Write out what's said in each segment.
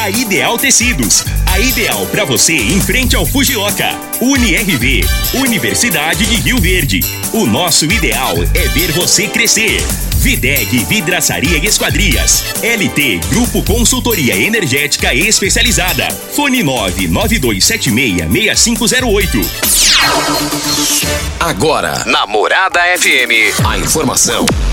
A Ideal Tecidos, a ideal para você em frente ao Fujioka. UniRV, Universidade de Rio Verde. O nosso ideal é ver você crescer. Videg Vidraçaria e Esquadrias. LT Grupo Consultoria Energética Especializada. Fone 992766508. Agora, na Morada FM, a informação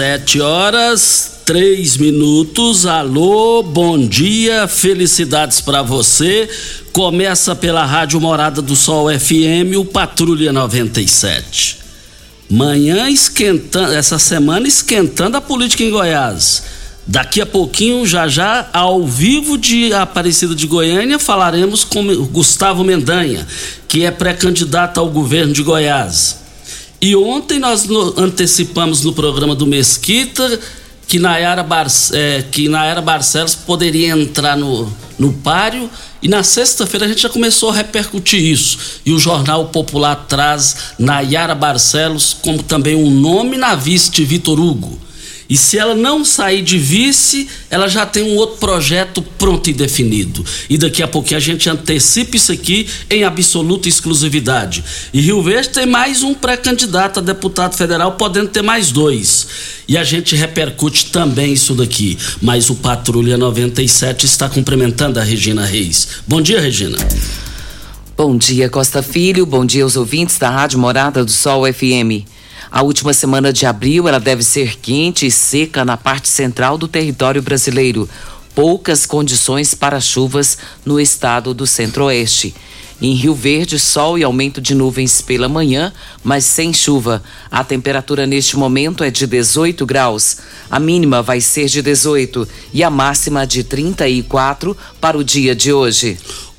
Sete horas, três minutos. Alô, bom dia, felicidades para você. Começa pela Rádio Morada do Sol FM, o Patrulha 97. Manhã esquentando, essa semana esquentando a política em Goiás. Daqui a pouquinho, já já, ao vivo de Aparecida de Goiânia, falaremos com Gustavo Mendanha, que é pré-candidato ao governo de Goiás. E ontem nós antecipamos no programa do Mesquita que Nayara, Bar, é, que Nayara Barcelos poderia entrar no, no páreo. E na sexta-feira a gente já começou a repercutir isso. E o Jornal Popular traz Nayara Barcelos como também um nome na vice Vitor Hugo. E se ela não sair de vice, ela já tem um outro projeto pronto e definido. E daqui a pouquinho a gente antecipa isso aqui em absoluta exclusividade. E Rio Verde tem mais um pré-candidato a deputado federal, podendo ter mais dois. E a gente repercute também isso daqui. Mas o Patrulha 97 está cumprimentando a Regina Reis. Bom dia, Regina. Bom dia, Costa Filho. Bom dia aos ouvintes da Rádio Morada do Sol FM. A última semana de abril ela deve ser quente e seca na parte central do território brasileiro. Poucas condições para chuvas no estado do centro-oeste. Em Rio Verde, sol e aumento de nuvens pela manhã, mas sem chuva. A temperatura neste momento é de 18 graus. A mínima vai ser de 18 e a máxima de 34 para o dia de hoje.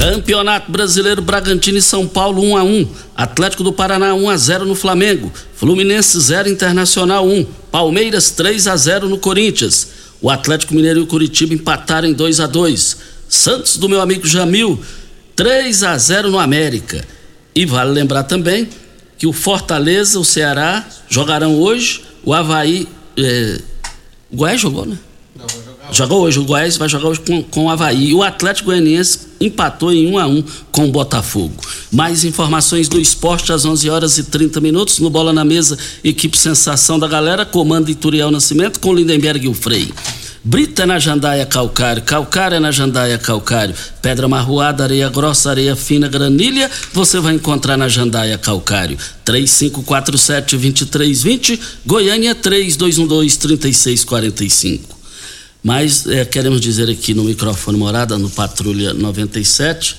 Campeonato Brasileiro Bragantino e São Paulo 1 a 1, Atlético do Paraná 1 a 0 no Flamengo, Fluminense 0 Internacional 1, Palmeiras 3 a 0 no Corinthians. O Atlético Mineiro e o Curitiba empataram em 2 a 2. Santos do meu amigo Jamil 3 a 0 no América. E vale lembrar também que o Fortaleza, o Ceará jogarão hoje, o Havaí. O Goiás jogou, né? Jogou hoje, o Goiás vai jogar hoje com, com o Havaí. O Atlético Goianiense empatou em 1 a 1 com o Botafogo. Mais informações do esporte às 11 horas e 30 minutos no Bola na Mesa, equipe Sensação da Galera, comando Ituriel Nascimento com Lindenberg e o Frei. Brita na jandaia calcário, calcário na jandaia calcário, pedra marroada, areia grossa, areia fina, granilha, você vai encontrar na jandaia calcário. 3547-2320, Goiânia 3212-3645. Mas é, queremos dizer aqui no microfone morada, no Patrulha 97,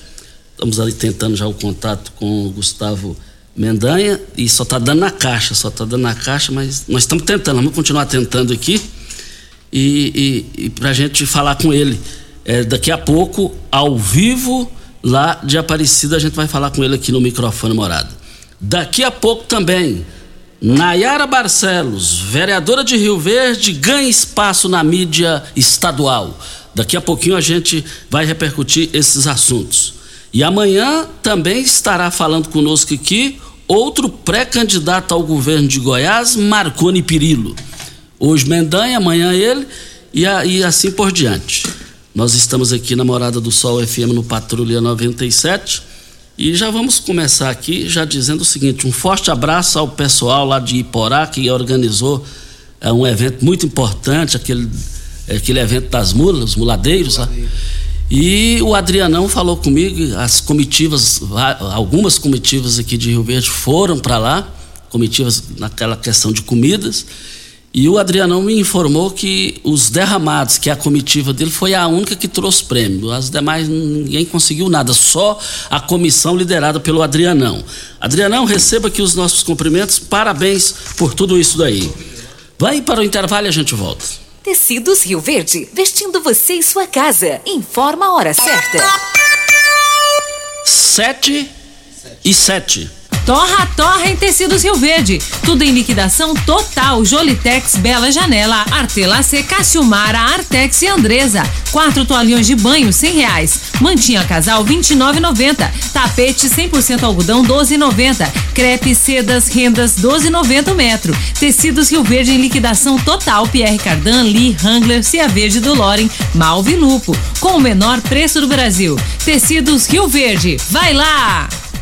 estamos ali tentando já o contato com o Gustavo Mendanha e só está dando na caixa, só está dando na caixa, mas nós estamos tentando, vamos continuar tentando aqui e, e, e para a gente falar com ele. É, daqui a pouco, ao vivo, lá de Aparecida, a gente vai falar com ele aqui no microfone morado. Daqui a pouco também, Nayara Barcelos, vereadora de Rio Verde, ganha espaço na mídia estadual. Daqui a pouquinho a gente vai repercutir esses assuntos. E amanhã também estará falando conosco aqui outro pré-candidato ao governo de Goiás, Marconi Pirillo. Hoje Mendanha, amanhã ele e, a, e assim por diante. Nós estamos aqui na Morada do Sol FM no Patrulha 97 e já vamos começar aqui já dizendo o seguinte: um forte abraço ao pessoal lá de Iporá que organizou é, um evento muito importante, aquele, aquele evento das mulas, os muladeiros. Lá. E o Adrianão falou comigo, as comitivas, algumas comitivas aqui de Rio Verde foram para lá, comitivas naquela questão de comidas. E o Adrianão me informou que os derramados, que é a comitiva dele, foi a única que trouxe prêmio. As demais ninguém conseguiu nada, só a comissão liderada pelo Adrianão. Adrianão, receba aqui os nossos cumprimentos, parabéns por tudo isso daí. Vai para o intervalo e a gente volta. Tecidos Rio Verde, vestindo você e sua casa. Informa a hora certa. Sete e sete. Torra, torra em tecidos Rio Verde. Tudo em liquidação total. Jolitex, Bela Janela, Artelacê, Cassiumara, Artex e Andresa. Quatro toalhões de banho, cem reais. Mantinha casal, vinte e Tapete 100% algodão, doze e Crepe, sedas, rendas, doze e metro. Tecidos Rio Verde em liquidação total. Pierre Cardan, Lee, Hangler, Cia Verde do Loren, Malve Lupo. Com o menor preço do Brasil. Tecidos Rio Verde. Vai lá!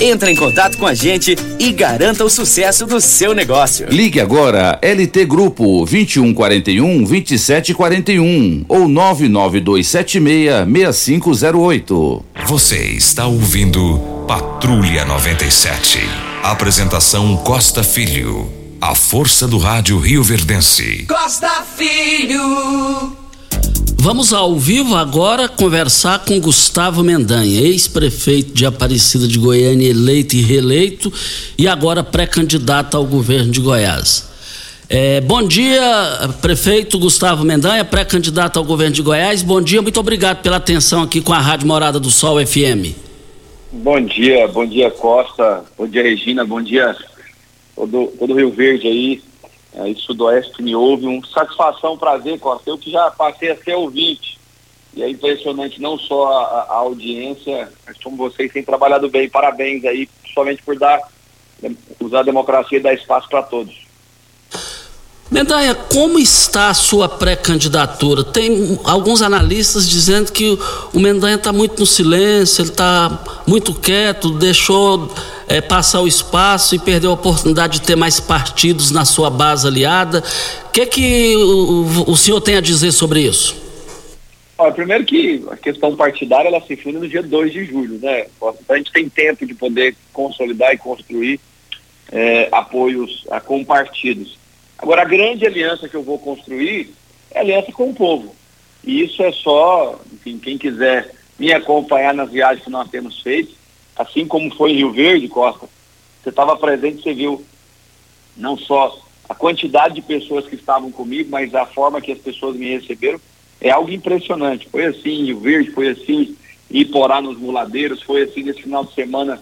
Entre em contato com a gente e garanta o sucesso do seu negócio. Ligue agora LT Grupo 2141 2741 ou 99276 6508. Você está ouvindo Patrulha 97. Apresentação Costa Filho. A força do rádio Rio Verdense. Costa Filho. Vamos ao vivo agora conversar com Gustavo Mendanha, ex-prefeito de Aparecida de Goiânia, eleito e reeleito, e agora pré-candidato ao governo de Goiás. É, bom dia, prefeito Gustavo Mendanha, pré-candidato ao governo de Goiás. Bom dia, muito obrigado pela atenção aqui com a Rádio Morada do Sol FM. Bom dia, bom dia Costa, bom dia Regina, bom dia todo, todo Rio Verde aí, aí Sudoeste que me ouve. Um satisfação, prazer, Costa. Eu que já passei a ser ouvinte. E é impressionante não só a, a audiência, mas como vocês têm trabalhado bem. Parabéns aí, somente por dar usar a democracia e dar espaço para todos. Mendanha, como está a sua pré-candidatura? Tem alguns analistas dizendo que o Mendanha está muito no silêncio, ele está muito quieto, deixou é, passar o espaço e perdeu a oportunidade de ter mais partidos na sua base aliada. O que, que o, o senhor tem a dizer sobre isso? Olha, primeiro que a questão partidária ela se funda no dia 2 de julho, né? A gente tem tempo de poder consolidar e construir é, apoios a, com partidos. Agora, a grande aliança que eu vou construir é aliança com o povo. E isso é só, enfim, quem quiser me acompanhar nas viagens que nós temos feito, assim como foi em Rio Verde, Costa, você estava presente, você viu não só a quantidade de pessoas que estavam comigo, mas a forma que as pessoas me receberam, é algo impressionante. Foi assim em Rio Verde, foi assim em Iporá nos Muladeiros, foi assim nesse final de semana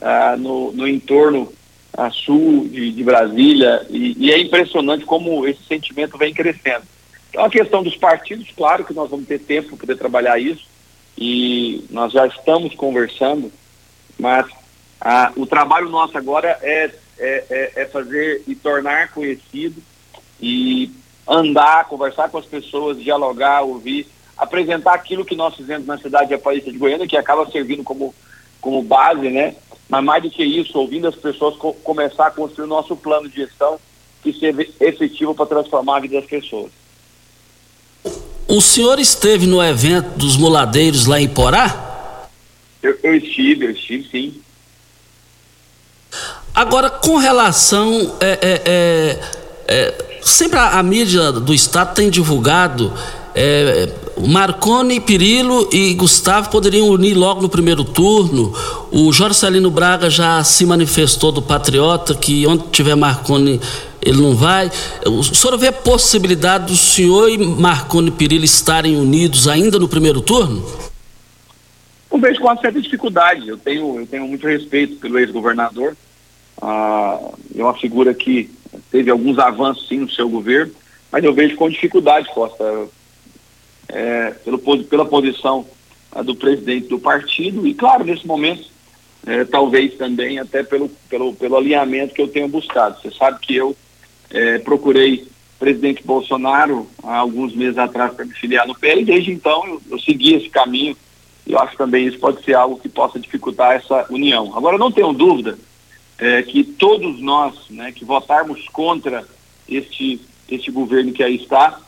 ah, no, no entorno a sul de, de Brasília, e, e, é impressionante como esse sentimento vem crescendo. Então, a questão dos partidos, claro que nós vamos ter tempo para poder trabalhar isso, e nós já estamos conversando, mas a, o trabalho nosso agora é, é, é, é fazer e tornar conhecido e andar, conversar com as pessoas, dialogar, ouvir, apresentar aquilo que nós fizemos na cidade de Aparecida de Goiânia, que acaba servindo como, como base, né? Mas mais do que isso, ouvindo as pessoas co começar a construir o nosso plano de gestão que seja efetivo para transformar a vida das pessoas. O senhor esteve no evento dos muladeiros lá em Porá? Eu, eu estive, eu estive sim. Agora, com relação. É, é, é, é sempre a, a, mídia do Estado tem divulgado é, Marconi, Pirillo e Gustavo poderiam unir logo no primeiro turno. O Jorge Celino Braga já se manifestou do Patriota, que onde tiver Marconi ele não vai. O senhor vê a possibilidade do senhor e Marconi Pirillo estarem unidos ainda no primeiro turno? Eu vejo com uma certa dificuldade. Eu tenho, eu tenho muito respeito pelo ex-governador. Ah, é uma figura que teve alguns avanços sim no seu governo, mas eu vejo com dificuldade, Costa é, pelo, pela posição do presidente do partido e, claro, nesse momento, é, talvez também até pelo, pelo, pelo alinhamento que eu tenho buscado. Você sabe que eu é, procurei presidente Bolsonaro há alguns meses atrás para me filiar no PL e desde então eu, eu segui esse caminho e eu acho também isso pode ser algo que possa dificultar essa união. Agora, não tenho dúvida é, que todos nós né, que votarmos contra este, este governo que aí está,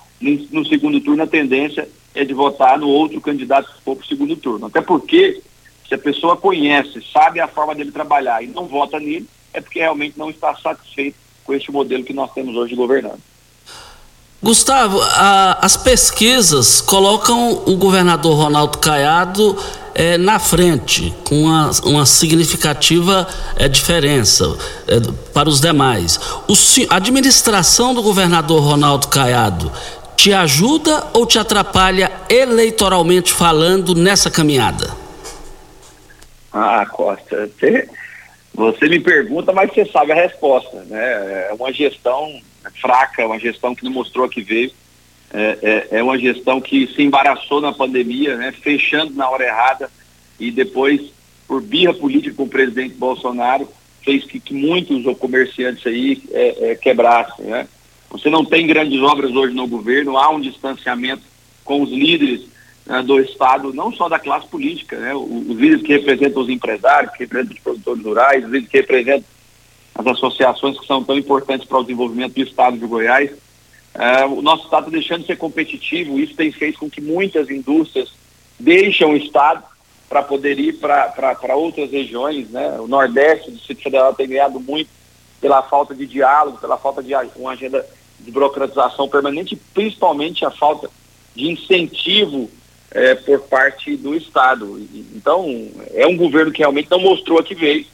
no segundo turno a tendência é de votar no outro candidato que for para o segundo turno. Até porque, se a pessoa conhece, sabe a forma dele trabalhar e não vota nele, é porque realmente não está satisfeito com este modelo que nós temos hoje governando. Gustavo, a, as pesquisas colocam o governador Ronaldo Caiado é, na frente, com uma, uma significativa é, diferença é, para os demais. O, a administração do governador Ronaldo Caiado te ajuda ou te atrapalha eleitoralmente falando nessa caminhada? Ah, Costa, você, você me pergunta, mas você sabe a resposta, né? É uma gestão fraca, uma gestão que não mostrou que veio, é, é, é uma gestão que se embaraçou na pandemia, né? Fechando na hora errada e depois, por birra política com o presidente Bolsonaro, fez que, que muitos comerciantes aí é, é, quebrassem, né? Você não tem grandes obras hoje no governo, há um distanciamento com os líderes né, do Estado, não só da classe política, né? Os, líderes que representam os empresários, que representam os produtores rurais, os líderes que representam as associações que são tão importantes para o desenvolvimento do Estado de Goiás. É, o nosso Estado está deixando de ser competitivo, isso tem feito com que muitas indústrias deixem o Estado para poder ir para outras regiões, né? O Nordeste do Distrito Federal tem ganhado muito pela falta de diálogo, pela falta de uma agenda de burocratização permanente, principalmente a falta de incentivo é, por parte do Estado. Então, é um governo que realmente não mostrou a que veio.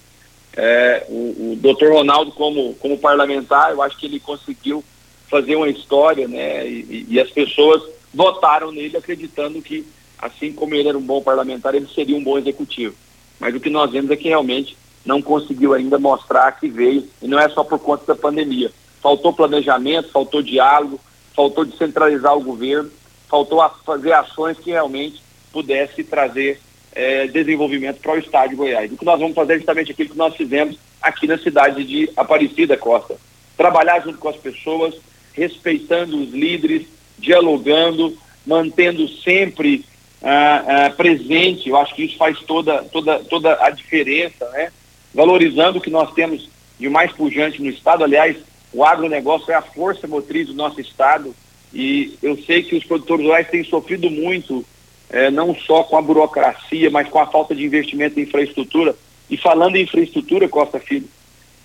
É, o, o doutor Ronaldo, como, como parlamentar, eu acho que ele conseguiu fazer uma história, né? E, e, as pessoas votaram nele acreditando que, assim como ele era um bom parlamentar, ele seria um bom executivo. Mas o que nós vemos é que realmente não conseguiu ainda mostrar que veio, e não é só por conta da pandemia. Faltou planejamento, faltou diálogo, faltou descentralizar o governo, faltou fazer ações que realmente pudesse trazer é, desenvolvimento para o estado de Goiás. O que nós vamos fazer é justamente aquilo que nós fizemos aqui na cidade de Aparecida Costa. Trabalhar junto com as pessoas, respeitando os líderes, dialogando, mantendo sempre ah, ah, presente. Eu acho que isso faz toda, toda, toda a diferença, né? Valorizando o que nós temos de mais pujante no estado. Aliás, o agronegócio é a força motriz do nosso estado e eu sei que os produtores rurais têm sofrido muito é, não só com a burocracia, mas com a falta de investimento em infraestrutura. E falando em infraestrutura, Costa Filho,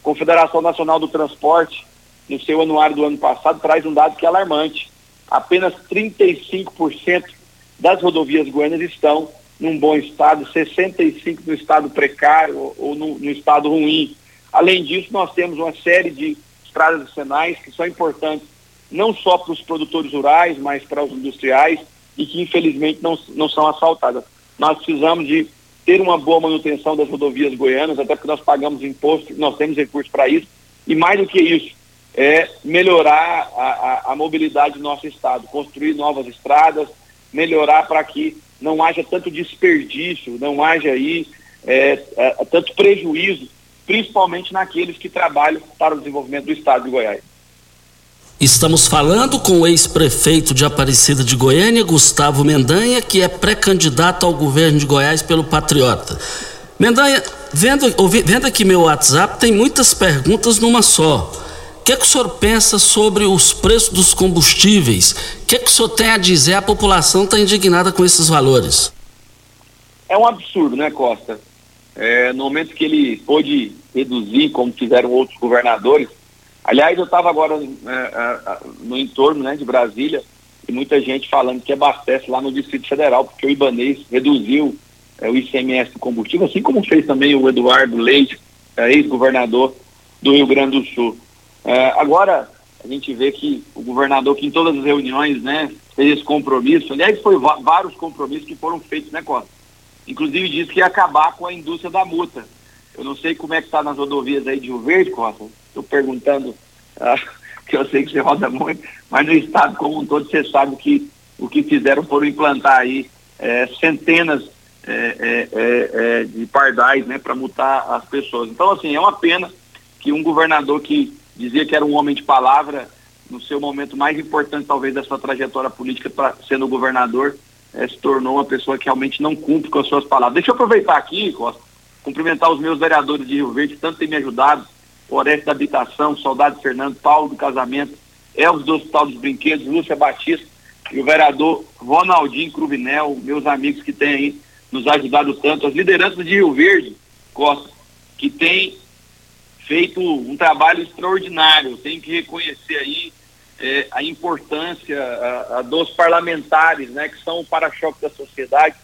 a Confederação Nacional do Transporte, no seu anuário do ano passado, traz um dado que é alarmante. Apenas 35% das rodovias goianas estão num bom estado, 65% no estado precário ou, ou no, no estado ruim. Além disso, nós temos uma série de estradas nacionais que são importantes não só para os produtores rurais, mas para os industriais e que infelizmente não, não são asfaltadas. Nós precisamos de ter uma boa manutenção das rodovias goianas, até porque nós pagamos imposto, nós temos recursos para isso, e mais do que isso, é melhorar a, a, a mobilidade do nosso estado, construir novas estradas, melhorar para que não haja tanto desperdício, não haja aí é, é, tanto prejuízo, principalmente naqueles que trabalham para o desenvolvimento do estado de Goiás. Estamos falando com o ex-prefeito de Aparecida de Goiânia, Gustavo Mendanha, que é pré-candidato ao governo de Goiás pelo Patriota. Mendanha, vendo, ouvi, vendo aqui meu WhatsApp, tem muitas perguntas numa só. O que, é que o senhor pensa sobre os preços dos combustíveis? O que, é que o senhor tem a dizer? A população está indignada com esses valores. É um absurdo, né, Costa? É, no momento que ele pôde reduzir, como fizeram outros governadores, Aliás, eu estava agora é, é, no entorno né, de Brasília e muita gente falando que abastece lá no Distrito Federal, porque o Ibanês reduziu é, o ICMS do combustível, assim como fez também o Eduardo Leite, é, ex-governador do Rio Grande do Sul. É, agora, a gente vê que o governador, que em todas as reuniões, né, fez esse compromisso, aliás, foi vários compromissos que foram feitos, né, Costa? Inclusive disse que ia acabar com a indústria da multa. Eu não sei como é que está nas rodovias aí de Rio Verde, Costa, estou perguntando, ah, que eu sei que você roda muito, mas no estado como um todo você sabe que o que fizeram foram implantar aí é, centenas é, é, é, é de pardais né, para multar as pessoas. Então, assim, é uma pena que um governador que dizia que era um homem de palavra, no seu momento mais importante, talvez, da sua trajetória política, sendo governador, é, se tornou uma pessoa que realmente não cumpre com as suas palavras. Deixa eu aproveitar aqui, Costa, cumprimentar os meus vereadores de Rio Verde, que tanto têm me ajudado, Floresta da Habitação, Soldado Fernando, Paulo do Casamento, Elvis do Hospital dos Brinquedos, Lúcia Batista e o vereador Ronaldinho Cruvinel, meus amigos que têm aí nos ajudado tanto, as lideranças de Rio Verde, Costa, que tem feito um trabalho extraordinário. Tem que reconhecer aí é, a importância a, a dos parlamentares, né, que são o para-choque da sociedade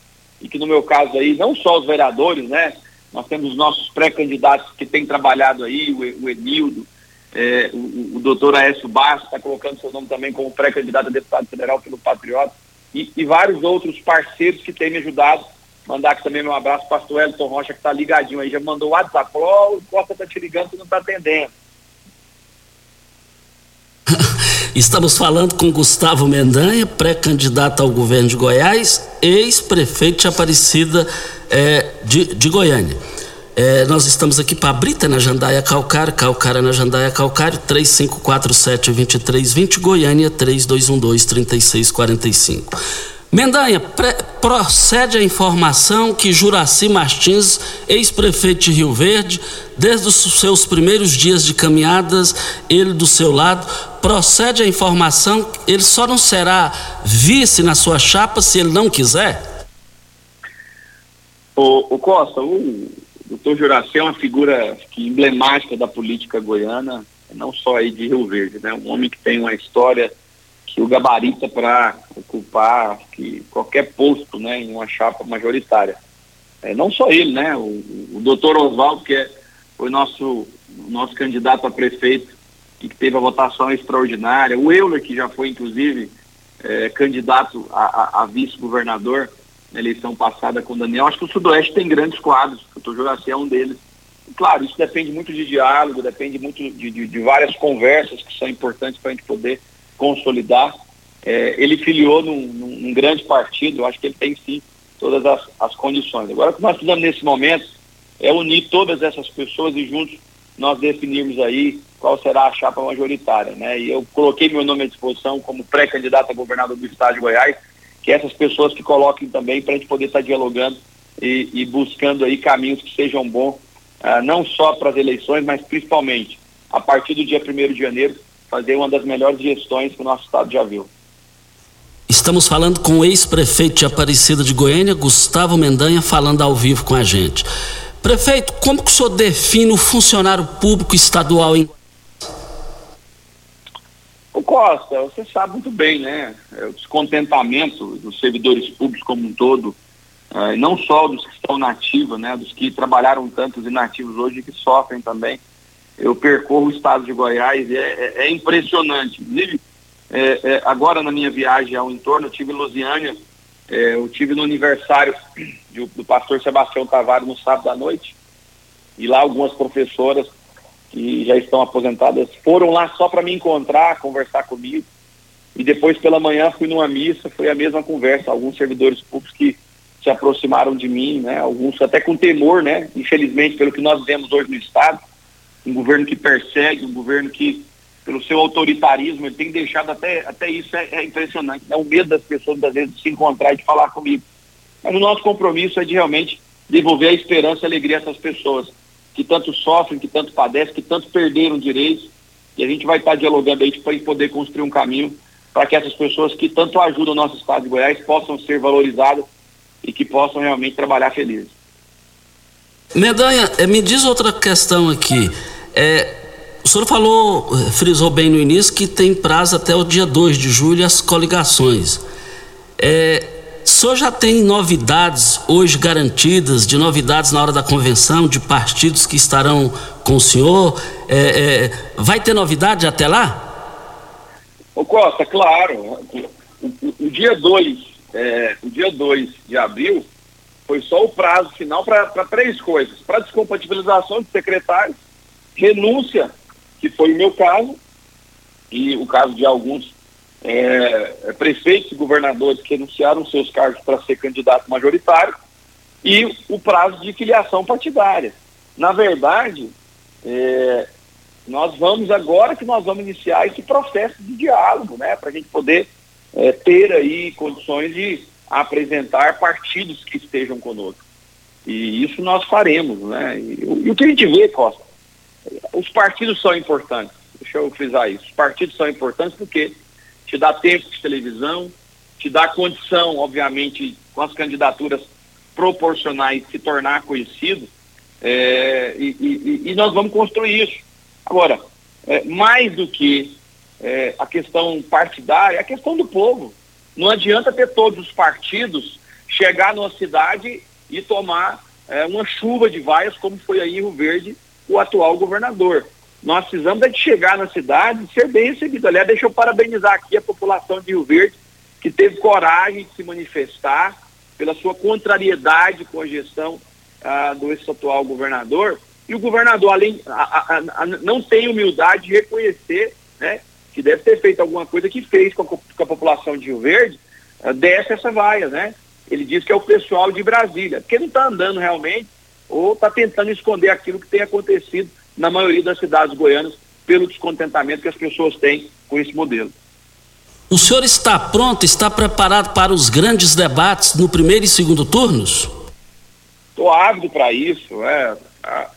e que no meu caso aí, não só os vereadores, né, nós temos os nossos pré-candidatos que têm trabalhado aí, o, o é, o, o doutor Aécio Bastos está colocando seu nome também como pré-candidato a deputado federal pelo Patriota, e, e, vários outros parceiros que têm me ajudado. Mandar aqui também meu abraço para o pastor Elton Rocha, que está ligadinho aí, já mandou o WhatsApp, falou, oh, o Costa está te ligando, você não está atendendo. Estamos falando com Gustavo Mendanha, pré-candidato ao governo de Goiás, ex-prefeito de Aparecida é, de, de Goiânia. É, nós estamos aqui para Brita na Jandaia Calcário, Calcário na Jandaia Calcário, 3547-2320, Goiânia 3212-3645. Mendanha, procede a informação que Juraci Martins, ex-prefeito de Rio Verde, desde os seus primeiros dias de caminhadas, ele do seu lado, procede a informação ele só não será vice na sua chapa se ele não quiser? O, o Costa, o doutor Juraci é uma figura emblemática da política goiana, não só aí de Rio Verde, né? Um homem que tem uma história que o gabarita para ocupar que qualquer posto né, em uma chapa majoritária. É, não só ele, né? O, o doutor Oswaldo, que é, foi nosso, nosso candidato a prefeito que teve a votação extraordinária, o Euler, que já foi, inclusive, é, candidato a, a, a vice-governador na eleição passada com o Daniel. Acho que o Sudoeste tem grandes quadros, o Dr. Juraci é um deles. claro, isso depende muito de diálogo, depende muito de, de, de várias conversas que são importantes para a gente poder consolidar. É, ele filiou num, num, grande partido, eu acho que ele tem sim todas as, as condições. Agora, o que nós precisamos nesse momento é unir todas essas pessoas e juntos nós definirmos aí qual será a chapa majoritária, né? E eu coloquei meu nome à disposição como pré-candidato a governador do estado de Goiás, que essas pessoas que coloquem também para a gente poder estar tá dialogando e, e, buscando aí caminhos que sejam bons, ah, não só para as eleições, mas principalmente a partir do dia 1 de janeiro, fazer uma das melhores gestões que o nosso estado já viu. Estamos falando com o ex-prefeito de Aparecida de Goiânia, Gustavo Mendanha, falando ao vivo com a gente. Prefeito, como que o senhor define o funcionário público estadual em o Costa, você sabe muito bem, né? É o descontentamento dos servidores públicos como um todo, uh, não só dos que estão nativos, né? Dos que trabalharam tantos inativos hoje que sofrem também. Eu percorro o estado de Goiás e é, é, é impressionante. Inclusive, é, é, agora na minha viagem ao entorno, eu tive em Lusiânia, é, eu tive no aniversário do, do pastor Sebastião Tavares no sábado à noite, e lá algumas professoras que já estão aposentadas foram lá só para me encontrar, conversar comigo. E depois pela manhã fui numa missa, foi a mesma conversa, alguns servidores públicos que se aproximaram de mim, né? Alguns até com temor, né? Infelizmente, pelo que nós vemos hoje no estado, um governo que persegue, um governo que pelo seu autoritarismo, ele tem deixado até, até isso é, é impressionante, é o medo das pessoas, muitas vezes, de se encontrar e de falar comigo. Mas o nosso compromisso é de realmente devolver a esperança e a alegria a essas pessoas que tanto sofrem, que tanto padecem, que tanto perderam direitos. E a gente vai estar dialogando aí para poder construir um caminho para que essas pessoas que tanto ajudam o nosso estado de Goiás possam ser valorizadas e que possam realmente trabalhar felizes. Medanha, eh, me diz outra questão aqui. É, o senhor falou, eh, frisou bem no início, que tem prazo até o dia 2 de julho as coligações. É, o senhor já tem novidades hoje garantidas, de novidades na hora da convenção, de partidos que estarão com o senhor? É, é, vai ter novidade até lá? Ô Costa, claro. O, o, dia 2 é, o dia 2 de abril foi só o prazo final para três coisas. Para descompatibilização de secretários, renúncia que foi o meu caso, e o caso de alguns é, é, prefeitos e governadores que anunciaram seus cargos para ser candidato majoritário, e o prazo de filiação partidária. Na verdade, é, nós vamos agora que nós vamos iniciar esse processo de diálogo, né, para a gente poder é, ter aí condições de apresentar partidos que estejam conosco. E isso nós faremos, né? E, e o que a gente vê, Costa, os partidos são importantes. Deixa eu frisar isso. Os partidos são importantes porque te dá tempo de televisão, te dá condição, obviamente, com as candidaturas proporcionais, se tornar conhecido. É, e, e, e, nós vamos construir isso. Agora, é, mais do que é, a questão partidária, é a questão do povo. Não adianta ter todos os partidos chegar numa cidade e tomar é, uma chuva de vaias, como foi aí em Rio Verde o atual governador. Nós precisamos é de chegar na cidade e ser bem recebido. Aliás, deixa eu parabenizar aqui a população de Rio Verde, que teve coragem de se manifestar pela sua contrariedade com a gestão ah, do ex-atual governador. E o governador, além, a, a, a, não tem humildade de reconhecer né, que deve ter feito alguma coisa que fez com a, com população de Rio Verde ah, desce essa vaia, né? Ele diz que é o pessoal de Brasília, porque não está andando realmente ou está tentando esconder aquilo que tem acontecido na maioria das cidades goianas pelo descontentamento que as pessoas têm com esse modelo. O senhor está pronto, está preparado para os grandes debates no primeiro e segundo turnos? Estou ávido para isso, é, a,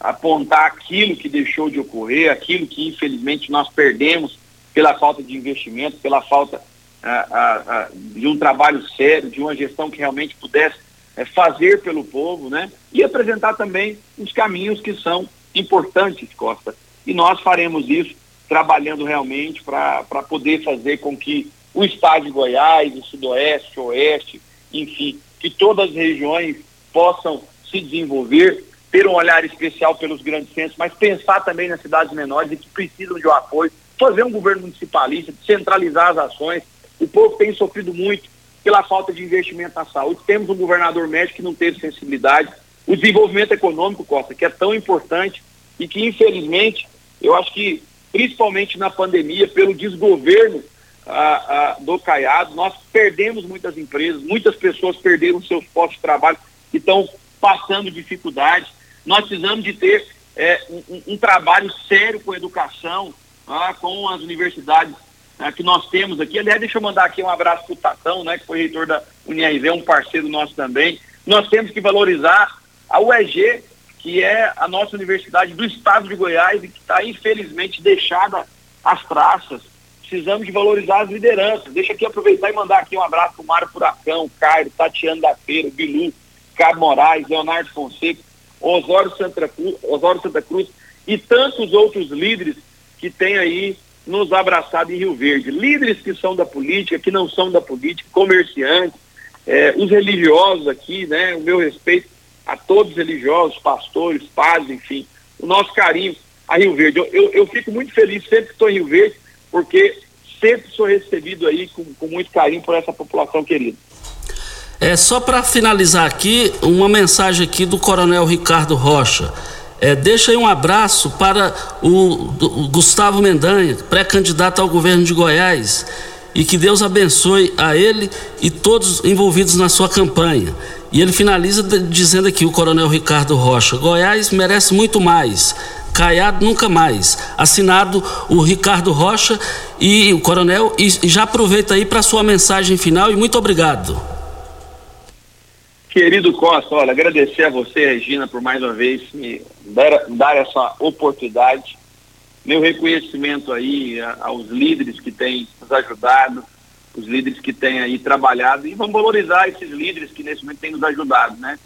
apontar aquilo que deixou de ocorrer, aquilo que infelizmente nós perdemos pela falta de investimento, pela falta a, a, de um trabalho sério, de uma gestão que realmente pudesse é, fazer pelo povo, né? E apresentar também os caminhos que são importantes, Costa. E nós faremos isso trabalhando realmente para poder fazer com que o estado de Goiás, o sudoeste, o oeste, enfim, que todas as regiões possam se desenvolver ter um olhar especial pelos grandes centros, mas pensar também nas cidades menores e que precisam de um apoio, fazer um governo municipalista, centralizar as ações. O povo tem sofrido muito pela falta de investimento na saúde. Temos um governador médico que não teve sensibilidade. O desenvolvimento econômico, Costa, que é tão importante e que, infelizmente, eu acho que, principalmente na pandemia, pelo desgoverno ah, ah, do Caiado, nós perdemos muitas empresas, muitas pessoas perderam seus postos de trabalho e estão passando dificuldade. Nós precisamos de ter é, um, um, trabalho sério com a educação, ah, com as universidades ah, que nós temos aqui. Aliás, deixa eu mandar aqui um abraço para o Tatão, né, que foi reitor da UniRV, um parceiro nosso também. Nós temos que valorizar a UEG, que é a nossa universidade do estado de Goiás e que está, infelizmente, deixada às traças. Precisamos de valorizar as lideranças. Deixa aqui aproveitar e mandar aqui um abraço para o Mário Furacão, Cairo, Tatiana da Feira, Bilu, Cabo Moraes, Leonardo Fonseca, Osório Santa, Cruz, Osório Santa Cruz e tantos outros líderes que têm aí nos abraçado em Rio Verde. Líderes que são da política, que não são da política, comerciantes, eh, os religiosos aqui, né? O meu respeito a todos os religiosos, pastores, padres, enfim, o nosso carinho a Rio Verde. Eu, eu, eu fico muito feliz sempre que estou em Rio Verde, porque sempre sou recebido aí com, com muito carinho por essa população querida. É só para finalizar aqui, uma mensagem aqui do Coronel Ricardo Rocha. É, deixa aí um abraço para o, o Gustavo Mendanha, pré-candidato ao governo de Goiás, e que Deus abençoe a ele e todos envolvidos na sua campanha. E ele finaliza dizendo aqui, o Coronel Ricardo Rocha: Goiás merece muito mais. Caiado nunca mais. Assinado o Ricardo Rocha e o Coronel. E, e já aproveita aí para sua mensagem final e muito obrigado. Querido Costa, olha, agradecer a você, Regina, por mais uma vez me dar, dar essa oportunidade. Meu reconhecimento aí aos líderes que têm nos ajudado, os líderes que têm aí trabalhado, e vamos valorizar esses líderes que nesse momento têm nos ajudado, né?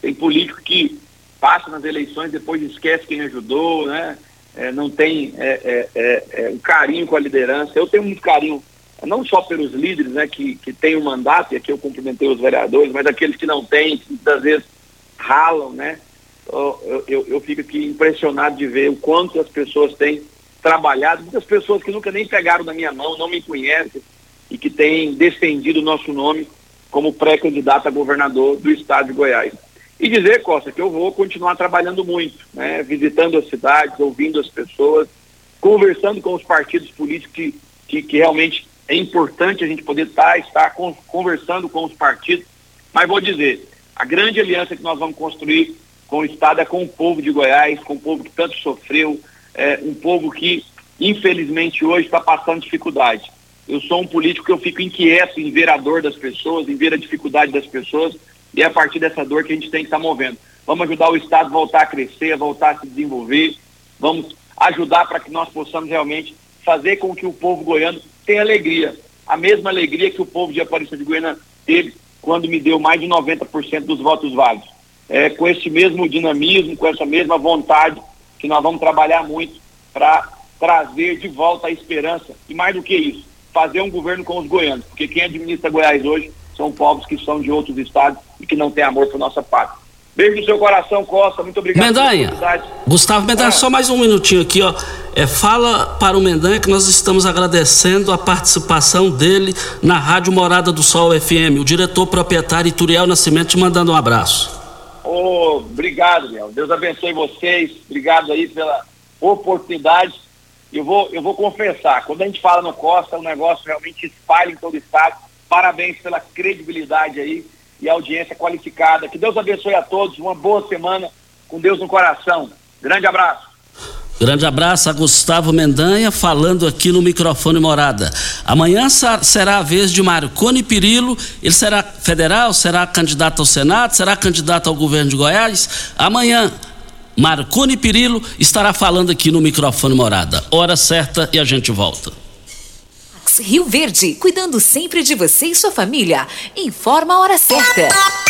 Tem político que passa nas eleições, depois esquece quem ajudou, né? É, não tem é, é, é, é um carinho com a liderança. Eu tenho muito carinho não só pelos líderes né, que, que têm o mandato, e aqui eu cumprimentei os vereadores, mas aqueles que não têm, que muitas vezes ralam, né? Eu, eu, eu fico aqui impressionado de ver o quanto as pessoas têm trabalhado, muitas pessoas que nunca nem pegaram na minha mão, não me conhecem e que têm defendido o nosso nome como pré-candidato a governador do estado de Goiás. E dizer, Costa, que eu vou continuar trabalhando muito, né? visitando as cidades, ouvindo as pessoas, conversando com os partidos políticos que, que, que realmente é importante a gente poder estar, estar conversando com os partidos, mas vou dizer, a grande aliança que nós vamos construir com o Estado é com o povo de Goiás, com o povo que tanto sofreu, é, um povo que, infelizmente, hoje está passando dificuldade. Eu sou um político que eu fico inquieto em ver a dor das pessoas, em ver a dificuldade das pessoas, e é a partir dessa dor que a gente tem que estar tá movendo. Vamos ajudar o Estado a voltar a crescer, a voltar a se desenvolver, vamos ajudar para que nós possamos realmente fazer com que o povo goiano tem alegria. A mesma alegria que o povo de Aparecida de Goiânia teve quando me deu mais de 90% dos votos válidos. É, com esse mesmo dinamismo, com essa mesma vontade, que nós vamos trabalhar muito para trazer de volta a esperança. E mais do que isso, fazer um governo com os goianos. Porque quem administra Goiás hoje são povos que são de outros estados e que não têm amor por nossa pátria. Beijo no seu coração, Costa. Muito obrigado. Mendanha. Gustavo Mendanha, ah. só mais um minutinho aqui, ó. É, fala para o Mendanha que nós estamos agradecendo a participação dele na Rádio Morada do Sol FM. O diretor proprietário Ituriel Nascimento te mandando um abraço. Oh, obrigado, Léo. Deus abençoe vocês. Obrigado aí pela oportunidade. Eu vou, eu vou confessar, quando a gente fala no Costa, o negócio realmente espalha em todo o estado. Parabéns pela credibilidade aí e audiência qualificada. Que Deus abençoe a todos, uma boa semana, com Deus no coração. Grande abraço. Grande abraço a Gustavo Mendanha falando aqui no microfone Morada. Amanhã será a vez de Marconi Pirillo. Ele será federal, será candidato ao Senado, será candidato ao governo de Goiás. Amanhã, Marconi Pirillo estará falando aqui no microfone Morada. Hora certa e a gente volta. Rio Verde, cuidando sempre de você e sua família. Informa a hora certa.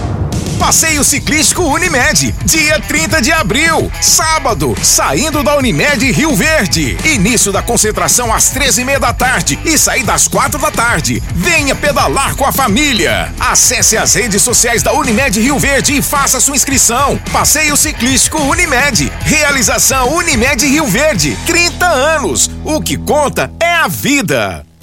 Passeio Ciclístico Unimed, dia 30 de abril, sábado, saindo da Unimed Rio Verde. Início da concentração às 13 e meia da tarde e sair das quatro da tarde. Venha pedalar com a família. Acesse as redes sociais da Unimed Rio Verde e faça sua inscrição. Passeio Ciclístico Unimed. Realização Unimed Rio Verde. 30 anos. O que conta é a vida.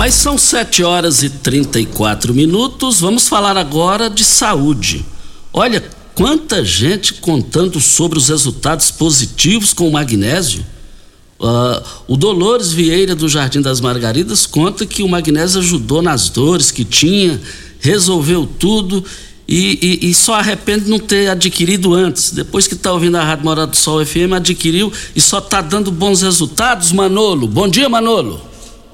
Mas são 7 horas e 34 minutos. Vamos falar agora de saúde. Olha quanta gente contando sobre os resultados positivos com o magnésio. Uh, o Dolores Vieira do Jardim das Margaridas conta que o magnésio ajudou nas dores que tinha, resolveu tudo e, e, e só arrepende de não ter adquirido antes. Depois que está ouvindo a Rádio Morada do Sol FM, adquiriu e só está dando bons resultados, Manolo. Bom dia, Manolo.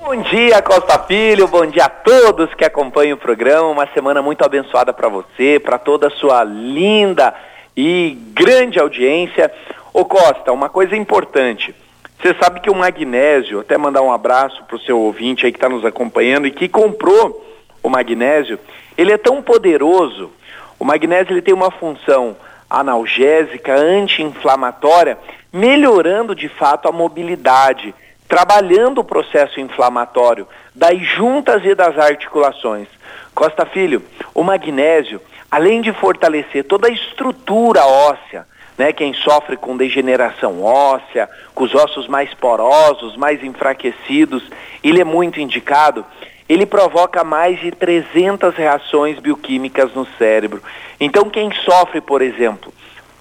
Bom dia, Costa Filho. Bom dia a todos que acompanham o programa. Uma semana muito abençoada para você, para toda a sua linda e grande audiência. Ô Costa, uma coisa importante. Você sabe que o magnésio, até mandar um abraço para o seu ouvinte aí que está nos acompanhando e que comprou o magnésio, ele é tão poderoso. O magnésio ele tem uma função analgésica, anti-inflamatória, melhorando de fato a mobilidade trabalhando o processo inflamatório das juntas e das articulações. Costa Filho, o magnésio, além de fortalecer toda a estrutura óssea, né, quem sofre com degeneração óssea, com os ossos mais porosos, mais enfraquecidos, ele é muito indicado. Ele provoca mais de 300 reações bioquímicas no cérebro. Então, quem sofre, por exemplo,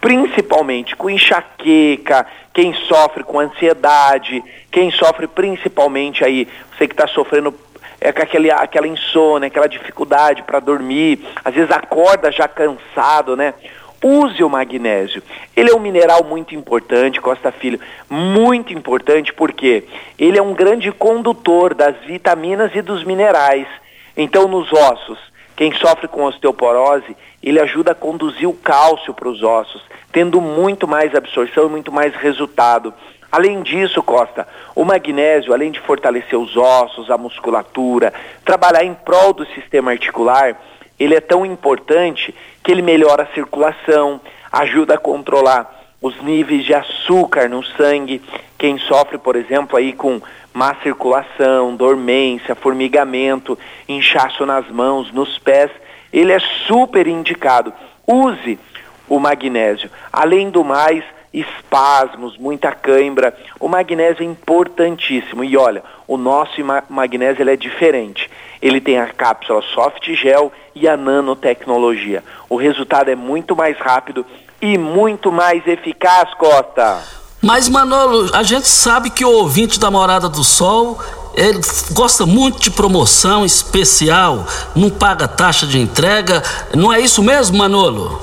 principalmente com enxaqueca, quem sofre com ansiedade, quem sofre principalmente aí, você que está sofrendo é com aquele, aquela insônia, aquela dificuldade para dormir, às vezes acorda já cansado, né? use o magnésio. Ele é um mineral muito importante, Costa Filho, muito importante porque ele é um grande condutor das vitaminas e dos minerais. Então, nos ossos, quem sofre com osteoporose, ele ajuda a conduzir o cálcio para os ossos, tendo muito mais absorção e muito mais resultado. Além disso, Costa, o magnésio, além de fortalecer os ossos, a musculatura, trabalhar em prol do sistema articular, ele é tão importante que ele melhora a circulação, ajuda a controlar os níveis de açúcar no sangue. Quem sofre, por exemplo, aí com má circulação, dormência, formigamento, inchaço nas mãos, nos pés, ele é super indicado. Use o magnésio. Além do mais, espasmos, muita cãibra. O magnésio é importantíssimo. E olha, o nosso magnésio é diferente. Ele tem a cápsula soft gel e a nanotecnologia. O resultado é muito mais rápido e muito mais eficaz, Costa. Mas, Manolo, a gente sabe que o ouvinte da Morada do Sol ele gosta muito de promoção especial, não paga taxa de entrega. Não é isso mesmo, Manolo?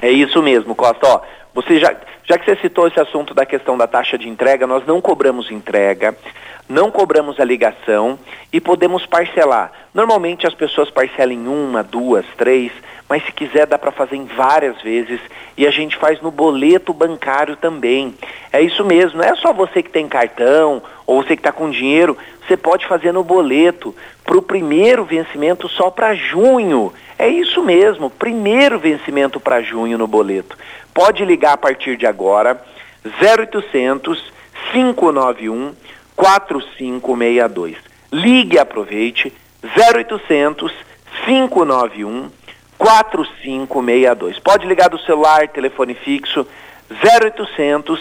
É isso mesmo, Costa. Ó, você já, já que você citou esse assunto da questão da taxa de entrega, nós não cobramos entrega, não cobramos a ligação e podemos parcelar. Normalmente as pessoas parcelam em uma, duas, três, mas se quiser dá para fazer em várias vezes e a gente faz no boleto bancário também. É isso mesmo, não é só você que tem cartão ou você que está com dinheiro, você pode fazer no boleto para o primeiro vencimento só para junho. É isso mesmo, primeiro vencimento para junho no boleto. Pode ligar a partir de agora, 0800 591 4562. Ligue e aproveite, 0800 591 4562. Pode ligar do celular, telefone fixo, 0800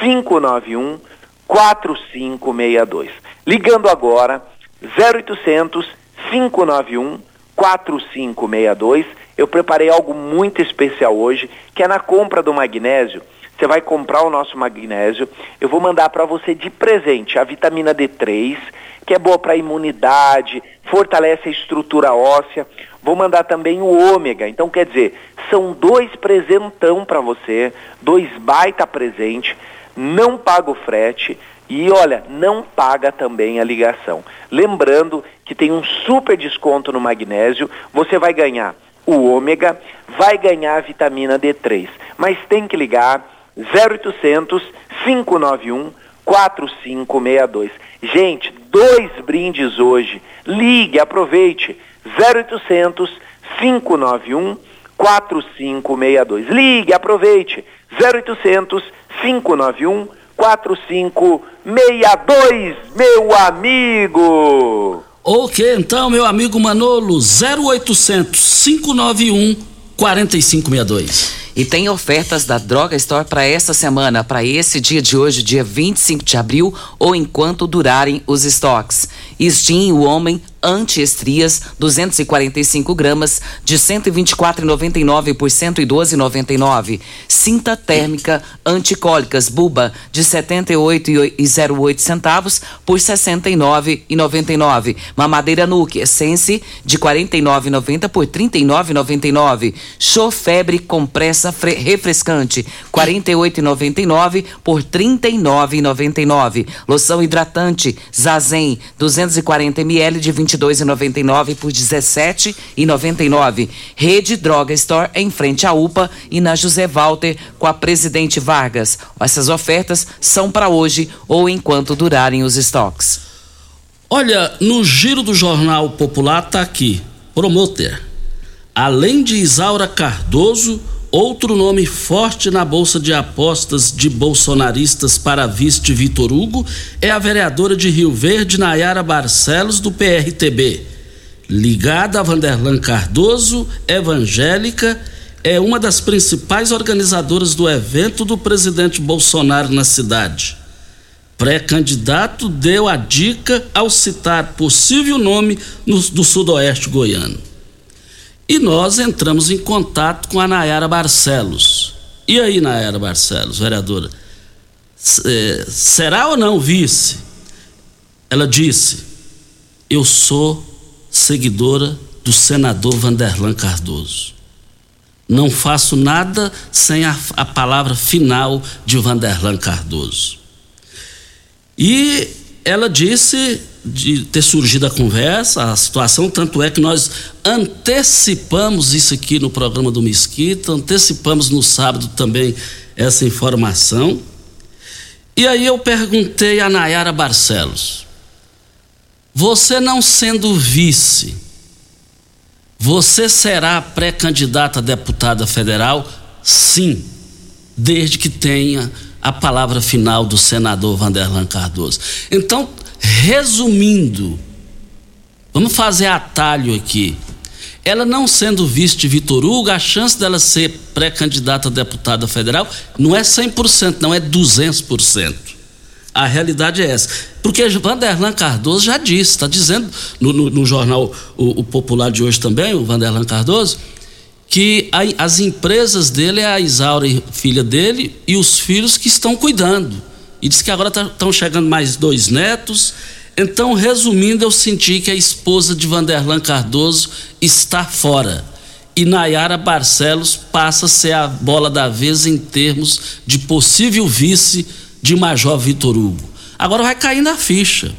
591 4562. Ligando agora, 0800 591 4562. Eu preparei algo muito especial hoje, que é na compra do magnésio. Você vai comprar o nosso magnésio. Eu vou mandar para você de presente a vitamina D3, que é boa para imunidade, fortalece a estrutura óssea. Vou mandar também o ômega. Então, quer dizer, são dois presentão para você, dois baita presente, não paga o frete e olha, não paga também a ligação. Lembrando que tem um super desconto no magnésio, você vai ganhar o ômega, vai ganhar a vitamina D3. Mas tem que ligar 0800 591 4562. Gente, dois brindes hoje. Ligue, aproveite. 0800 591 4562. Ligue, aproveite. 0800 591 4562, meu amigo. Ok, então, meu amigo Manolo, 0800 591 4562. E tem ofertas da Droga Store para essa semana, para esse dia de hoje, dia 25 de abril, ou enquanto durarem os estoques. Steam, o homem, anti-estrias, 245 gramas, de 124,99 por 112,99. Cinta térmica anticólicas Buba, de 78,08 centavos por 69,99. Mamadeira Nuke Essence, de 49,90 por 39,99. Chofebre compressa refrescante, 48,99 por 39,99. Loção hidratante Zazen, 240 ml de 20 22,99 por 17,99. Rede Droga Store em frente à UPA e na José Walter com a Presidente Vargas. Essas ofertas são para hoje ou enquanto durarem os estoques. Olha, no giro do Jornal Popular tá aqui, Promoter. Além de Isaura Cardoso, outro nome forte na bolsa de apostas de bolsonaristas para vice Vitor Hugo é a vereadora de Rio Verde, Nayara Barcelos, do PRTB. Ligada a Vanderlan Cardoso, evangélica, é uma das principais organizadoras do evento do presidente Bolsonaro na cidade. Pré-candidato deu a dica ao citar possível nome no, do sudoeste goiano. E nós entramos em contato com a Nayara Barcelos. E aí, Nayara Barcelos, vereadora, é, será ou não vice? Ela disse: Eu sou seguidora do senador Vanderlan Cardoso. Não faço nada sem a, a palavra final de Vanderlan Cardoso. E ela disse de ter surgido a conversa, a situação, tanto é que nós antecipamos isso aqui no programa do Mesquita, antecipamos no sábado também essa informação. E aí eu perguntei a Nayara Barcelos: você não sendo vice, você será pré-candidata a deputada federal? Sim, desde que tenha a palavra final do senador Vanderlan Cardoso. Então, resumindo, vamos fazer atalho aqui. Ela não sendo vice de Vitor Hugo, a chance dela ser pré-candidata a deputada federal não é 100%, não é 200%. A realidade é essa. Porque Vanderlan Cardoso já disse, está dizendo no, no, no jornal o, o, Popular de hoje também, o Vanderlan Cardoso, que a, as empresas dele é a Isaura, filha dele, e os filhos que estão cuidando. E diz que agora estão tá, chegando mais dois netos. Então, resumindo, eu senti que a esposa de Vanderlan Cardoso está fora. E Nayara Barcelos passa a ser a bola da vez em termos de possível vice de Major Vitor Hugo. Agora vai caindo a ficha.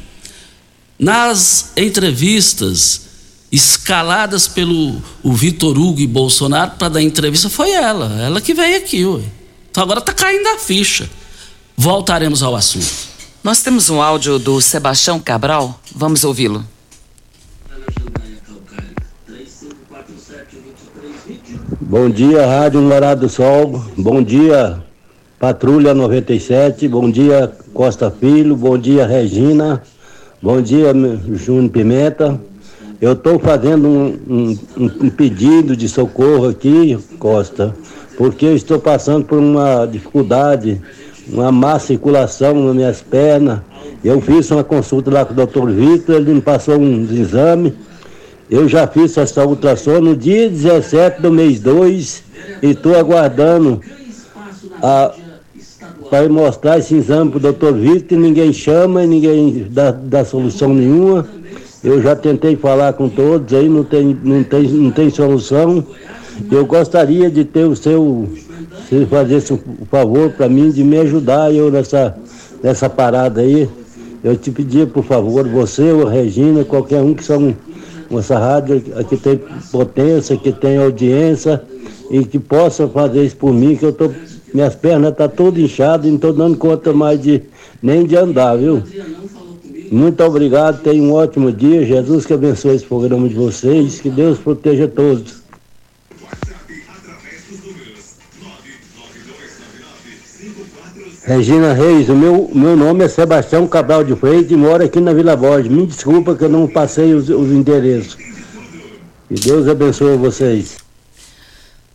Nas entrevistas escaladas pelo Vitor Hugo e Bolsonaro para dar entrevista foi ela, ela que veio aqui. Ué. Então agora está caindo a ficha. Voltaremos ao assunto. Nós temos um áudio do Sebastião Cabral, vamos ouvi-lo. Bom dia, Rádio Morado do Sol. Bom dia, Patrulha 97, bom dia Costa Filho, bom dia Regina, bom dia Júnior Pimenta. Eu estou fazendo um, um, um, pedido de socorro aqui, Costa, porque eu estou passando por uma dificuldade, uma má circulação nas minhas pernas. Eu fiz uma consulta lá com o doutor Vitor, ele me passou uns exames. Eu já fiz essa ultrassom no dia 17 do mês 2 e estou aguardando para mostrar esse exame para o doutor Vitor, ninguém chama e ninguém dá, dá solução nenhuma. Eu já tentei falar com todos aí, não tem, não tem, não tem solução. Eu gostaria de ter o seu, se fazer o favor para mim de me ajudar eu nessa, nessa parada aí. Eu te pedia, por favor, você ou Regina, qualquer um que são essa rádio que tem potência, que tem audiência e que possa fazer isso por mim, que eu estou minhas pernas estão tá todas inchadas e não estou dando conta mais de nem de andar, viu? Muito obrigado, tenha um ótimo dia. Jesus que abençoe esse programa de vocês. Que Deus proteja todos. Regina Reis, o meu, meu nome é Sebastião Cabral de Freitas e moro aqui na Vila Borges. Me desculpa que eu não passei os, os endereços. Que Deus abençoe vocês.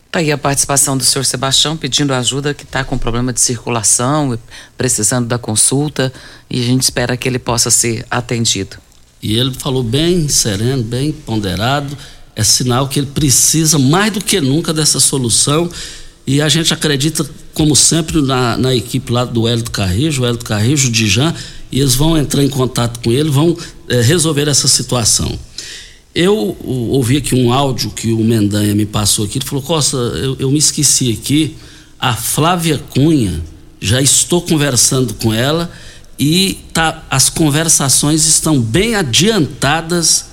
Tá aí a participação do senhor Sebastião pedindo ajuda que está com problema de circulação, precisando da consulta e a gente espera que ele possa ser atendido. E ele falou bem sereno, bem ponderado, é sinal que ele precisa mais do que nunca dessa solução e a gente acredita, como sempre, na, na equipe lá do Hélio Carrijo, o Hélio Carrijo, o Dijan, e eles vão entrar em contato com ele, vão é, resolver essa situação. Eu ouvi aqui um áudio que o Mendanha me passou aqui. Ele falou: Costa, eu, eu me esqueci aqui. A Flávia Cunha, já estou conversando com ela e tá, as conversações estão bem adiantadas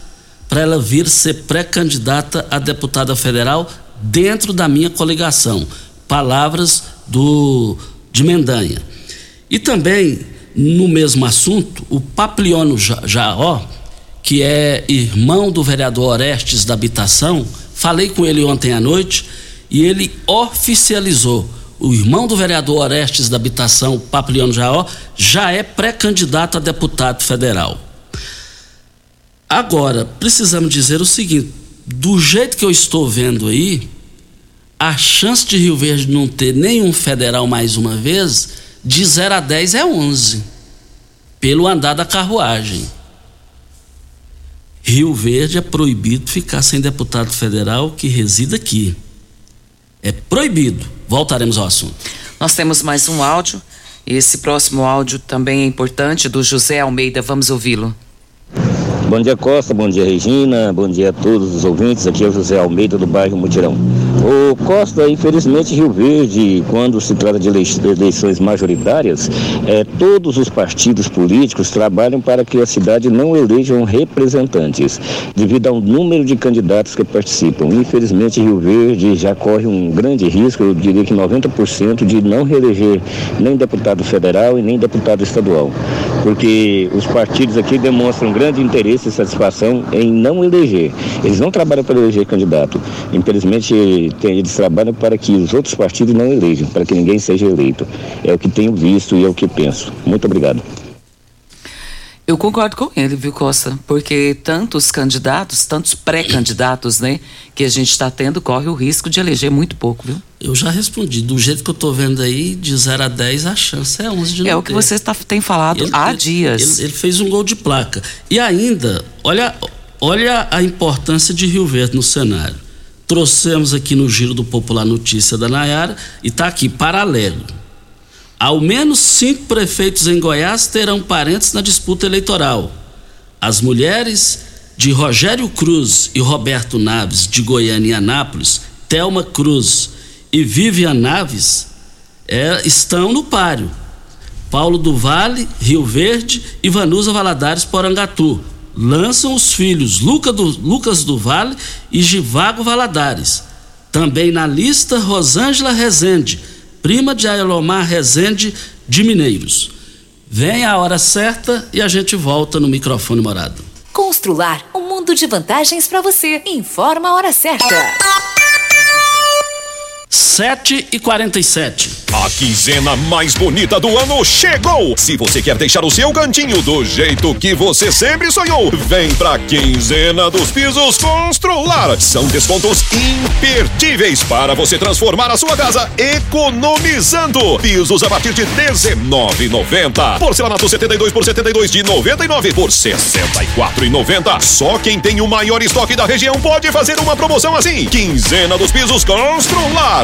para ela vir ser pré-candidata a deputada federal dentro da minha coligação. Palavras do de Mendanha. E também, no mesmo assunto, o Papliono Jaó que é irmão do vereador Orestes da Habitação, falei com ele ontem à noite e ele oficializou. O irmão do vereador Orestes da Habitação, Papliano Jaó, já é pré-candidato a deputado federal. Agora, precisamos dizer o seguinte: do jeito que eu estou vendo aí, a chance de Rio Verde não ter nenhum federal mais uma vez, de 0 a 10 é 11, pelo andar da carruagem. Rio Verde é proibido ficar sem deputado federal que resida aqui. É proibido. Voltaremos ao assunto. Nós temos mais um áudio. Esse próximo áudio também é importante, do José Almeida. Vamos ouvi-lo. Bom dia, Costa. Bom dia, Regina. Bom dia a todos os ouvintes. Aqui é o José Almeida, do bairro Mutirão. O Costa, infelizmente, Rio Verde, quando se trata de eleições majoritárias, é, todos os partidos políticos trabalham para que a cidade não elejam representantes, devido ao número de candidatos que participam. Infelizmente, Rio Verde já corre um grande risco, eu diria que 90%, de não reeleger nem deputado federal e nem deputado estadual, porque os partidos aqui demonstram grande interesse e satisfação em não eleger. Eles não trabalham para eleger candidato. Infelizmente, eles trabalham para que os outros partidos não elejam, para que ninguém seja eleito. É o que tenho visto e é o que penso. Muito obrigado. Eu concordo com ele, viu, Costa? Porque tantos candidatos, tantos pré-candidatos, né, que a gente está tendo, corre o risco de eleger muito pouco, viu? Eu já respondi. Do jeito que eu estou vendo aí, de 0 a 10, a chance é 11 de não É o que ter. você tá, tem falado Ele- há ele- dias. Ele, ele fez um gol de placa. E ainda, olha, olha a importância de Rio Verde no cenário. Trouxemos aqui no Giro do Popular Notícia da Nayara e está aqui, paralelo. Ao menos cinco prefeitos em Goiás terão parentes na disputa eleitoral. As mulheres de Rogério Cruz e Roberto Naves, de Goiânia e Anápolis, Thelma Cruz e Vivian Naves, é, estão no páreo. Paulo do Vale, Rio Verde e Vanusa Valadares, Porangatu. Lançam os filhos Luca do- Lucas do Vale e Givago Valadares. Também na lista, Rosângela Rezende, prima de Aelomar Rezende de Mineiros. Vem a hora certa e a gente volta no microfone morado. Constrular um mundo de vantagens para você. Informa a hora certa. 7 e 47 A quinzena mais bonita do ano chegou! Se você quer deixar o seu cantinho do jeito que você sempre sonhou, vem pra quinzena dos pisos Constrular. São descontos imperdíveis para você transformar a sua casa economizando. Pisos a partir de R$19,90. Porcelanato 72 por 72 de 99 por 64,90. Só quem tem o maior estoque da região pode fazer uma promoção assim. Quinzena dos pisos Constrular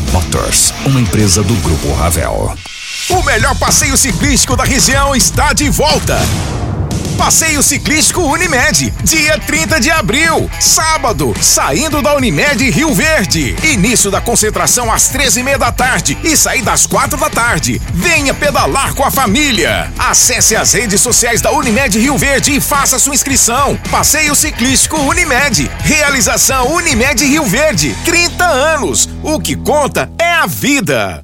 Motors, uma empresa do Grupo Ravel. O melhor passeio ciclístico da região está de volta. Passeio Ciclístico Unimed, dia 30 de abril, sábado, saindo da Unimed Rio Verde. Início da concentração às 13h30 da tarde e saída às 4 da tarde. Venha pedalar com a família. Acesse as redes sociais da Unimed Rio Verde e faça sua inscrição. Passeio Ciclístico Unimed. Realização Unimed Rio Verde. 30 anos. O que conta é a vida.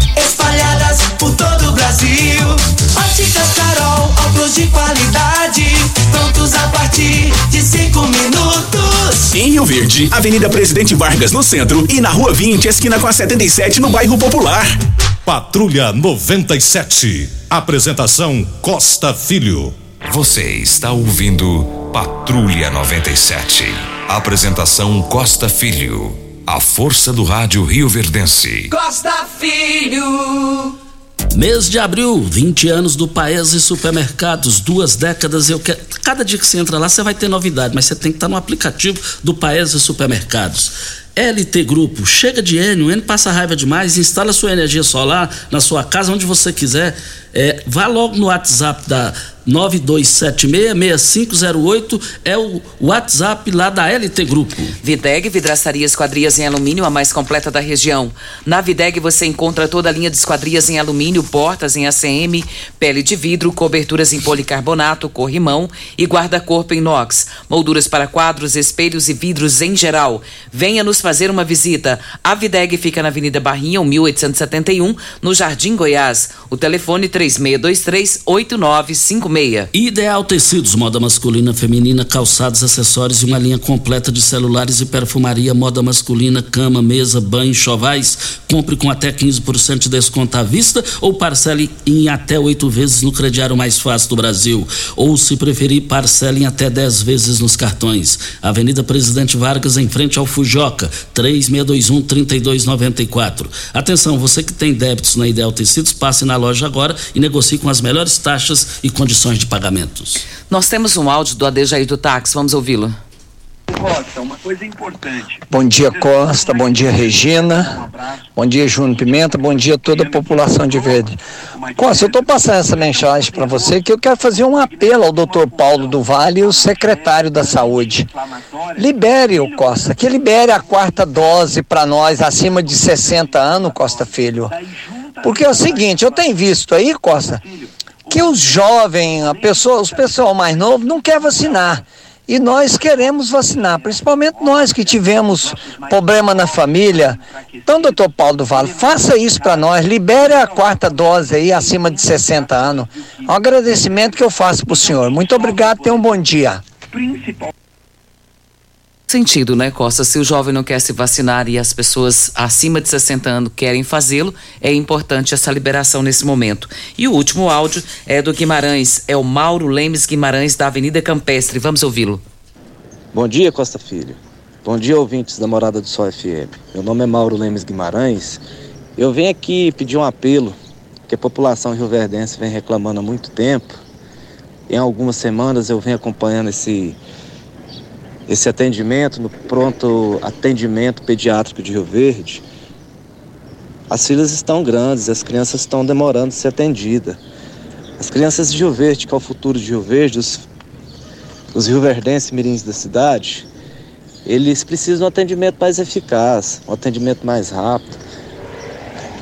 espalhadas por todo o Brasil. Óticas Carol, óculos de qualidade, prontos a partir de cinco minutos. Em Rio Verde, Avenida Presidente Vargas no centro e na Rua 20, esquina com a 77 no bairro Popular. Patrulha 97. Apresentação Costa Filho. Você está ouvindo Patrulha 97. Apresentação Costa Filho. A força do rádio Rio Verdense. Costa Filho. Mês de abril, 20 anos do Paese Supermercados, duas décadas. Eu quero. Cada dia que você entra lá, você vai ter novidade, mas você tem que estar no aplicativo do Paese Supermercados. LT Grupo, chega de Enio, Enio passa raiva demais, instala sua energia solar na sua casa, onde você quiser. É, vá logo no WhatsApp da 9276-6508 é o WhatsApp lá da LT Grupo. Videg Vidraçaria Esquadrias em Alumínio, a mais completa da região. Na Videg você encontra toda a linha de esquadrias em alumínio, portas em ACM, pele de vidro, coberturas em policarbonato, corrimão e guarda-corpo inox, molduras para quadros, espelhos e vidros em geral. Venha nos fazer uma visita. A Videg fica na Avenida Barrinha, 1871, no Jardim Goiás. O telefone 3623 8956. Ideal Tecidos, moda masculina, feminina, calçados, acessórios e uma linha completa de celulares e perfumaria, moda masculina, cama, mesa, banho, chovais. Compre com até 15% de desconto à vista ou parcele em até oito vezes no crediário mais fácil do Brasil. Ou, se preferir, parcele em até 10 vezes nos cartões. Avenida Presidente Vargas, em frente ao Fujoca, 3621-3294. Atenção, você que tem débitos na Ideal Tecidos, passe na loja agora e negocie com as melhores taxas e condições de pagamentos. Nós temos um áudio do Adejaí do Táxi, vamos ouvi-lo. Costa, uma coisa importante. Bom dia, Costa. Bom dia, Regina. Bom dia, Júnior Pimenta. Bom dia a toda a população de Verde. Costa, eu estou passando essa mensagem para você que eu quero fazer um apelo ao doutor Paulo do Vale, o secretário da Saúde. Libere o Costa, que libere a quarta dose para nós acima de 60 anos, Costa Filho. Porque é o seguinte, eu tenho visto aí, Costa, que os jovens, a pessoa, os pessoal mais novo não quer vacinar. E nós queremos vacinar, principalmente nós que tivemos problema na família. Então, doutor Paulo do Vale, faça isso para nós, libere a quarta dose aí acima de 60 anos. Um agradecimento que eu faço para o senhor. Muito obrigado, tenha um bom dia. Sentido, né, Costa? Se o jovem não quer se vacinar e as pessoas acima de 60 anos querem fazê-lo, é importante essa liberação nesse momento. E o último áudio é do Guimarães, é o Mauro Lemes Guimarães, da Avenida Campestre. Vamos ouvi-lo. Bom dia, Costa Filho. Bom dia, ouvintes da Morada do Sol FM. Meu nome é Mauro Lemes Guimarães. Eu venho aqui pedir um apelo que a população rioverdense vem reclamando há muito tempo. Em algumas semanas eu venho acompanhando esse esse atendimento no pronto atendimento pediátrico de Rio Verde, as filas estão grandes, as crianças estão demorando a ser atendidas. As crianças de Rio Verde, que é o futuro de Rio Verde, os, os rioverdenses mirins da cidade, eles precisam de um atendimento mais eficaz, um atendimento mais rápido,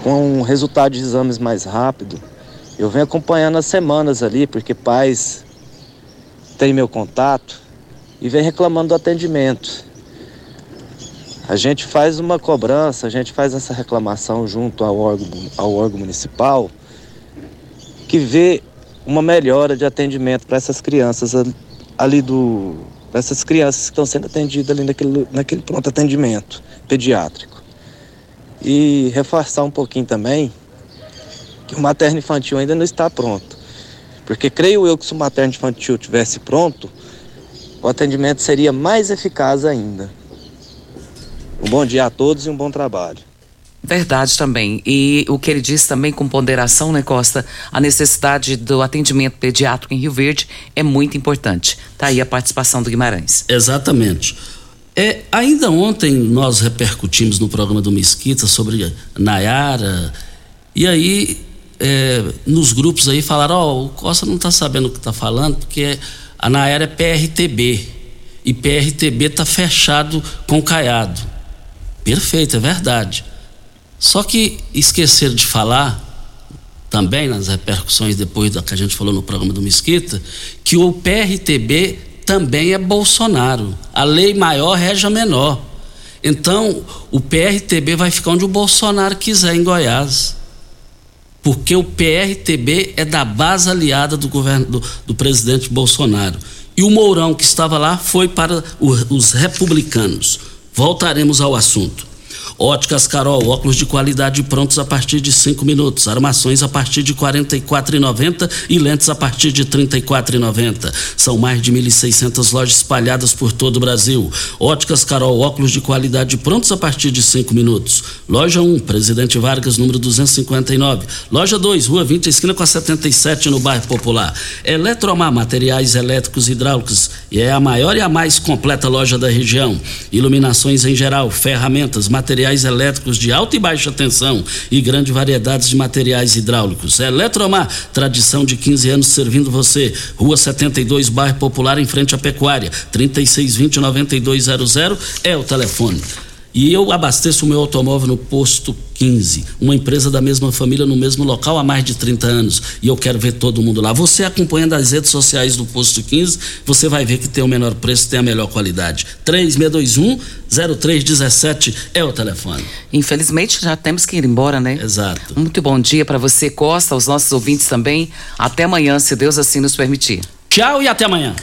com um resultado de exames mais rápido. Eu venho acompanhando as semanas ali, porque pais têm meu contato e vem reclamando do atendimento. A gente faz uma cobrança, a gente faz essa reclamação junto ao órgão, ao órgão municipal que vê uma melhora de atendimento para essas crianças ali do. para essas crianças que estão sendo atendidas ali naquele, naquele pronto atendimento pediátrico. E reforçar um pouquinho também que o materno infantil ainda não está pronto. Porque creio eu que se o materno infantil tivesse pronto, o atendimento seria mais eficaz ainda. Um bom dia a todos e um bom trabalho. Verdade também. E o que ele disse também com ponderação, né, Costa? A necessidade do atendimento pediátrico em Rio Verde é muito importante. Tá aí a participação do Guimarães. Exatamente. É, ainda ontem nós repercutimos no programa do Mesquita sobre Nayara, e aí é, nos grupos aí falaram, ó, oh, o Costa não está sabendo o que está falando, porque a Nayara é PRTB, e PRTB está fechado com Caiado. Perfeito, é verdade. Só que esqueceram de falar, também nas repercussões depois da que a gente falou no programa do Mesquita, que o PRTB também é Bolsonaro. A lei maior rege a menor. Então, o PRTB vai ficar onde o Bolsonaro quiser em Goiás. Porque o PRTB é da base aliada do governo do, do presidente Bolsonaro. E o Mourão, que estava lá, foi para o, os republicanos. Voltaremos ao assunto. Óticas Carol, óculos de qualidade prontos a partir de 5 minutos, armações a partir de R$ 44,90 e lentes a partir de R$ 34,90. São mais de 1.600 lojas espalhadas por todo o Brasil. Óticas Carol, óculos de qualidade prontos a partir de 5 minutos. Loja 1, Presidente Vargas, número 259. Loja 2, Rua 20, esquina com a 77, no bairro Popular. Eletromar, materiais elétricos e hidráulicos. E é a maior e a mais completa loja da região. Iluminações em geral, ferramentas, materiais elétricos de alta e baixa tensão e grande variedade de materiais hidráulicos. Eletromar, tradição de 15 anos servindo você. Rua 72, bairro Popular, em frente à Pecuária. 3620-9200 é o telefone. E eu abasteço o meu automóvel no posto 15, uma empresa da mesma família no mesmo local há mais de 30 anos. E eu quero ver todo mundo lá. Você acompanhando as redes sociais do posto 15, você vai ver que tem o menor preço, tem a melhor qualidade. 3621 0317 é o telefone. Infelizmente já temos que ir embora, né? Exato. Muito bom dia para você, Costa, aos nossos ouvintes também. Até amanhã, se Deus assim nos permitir. Tchau e até amanhã.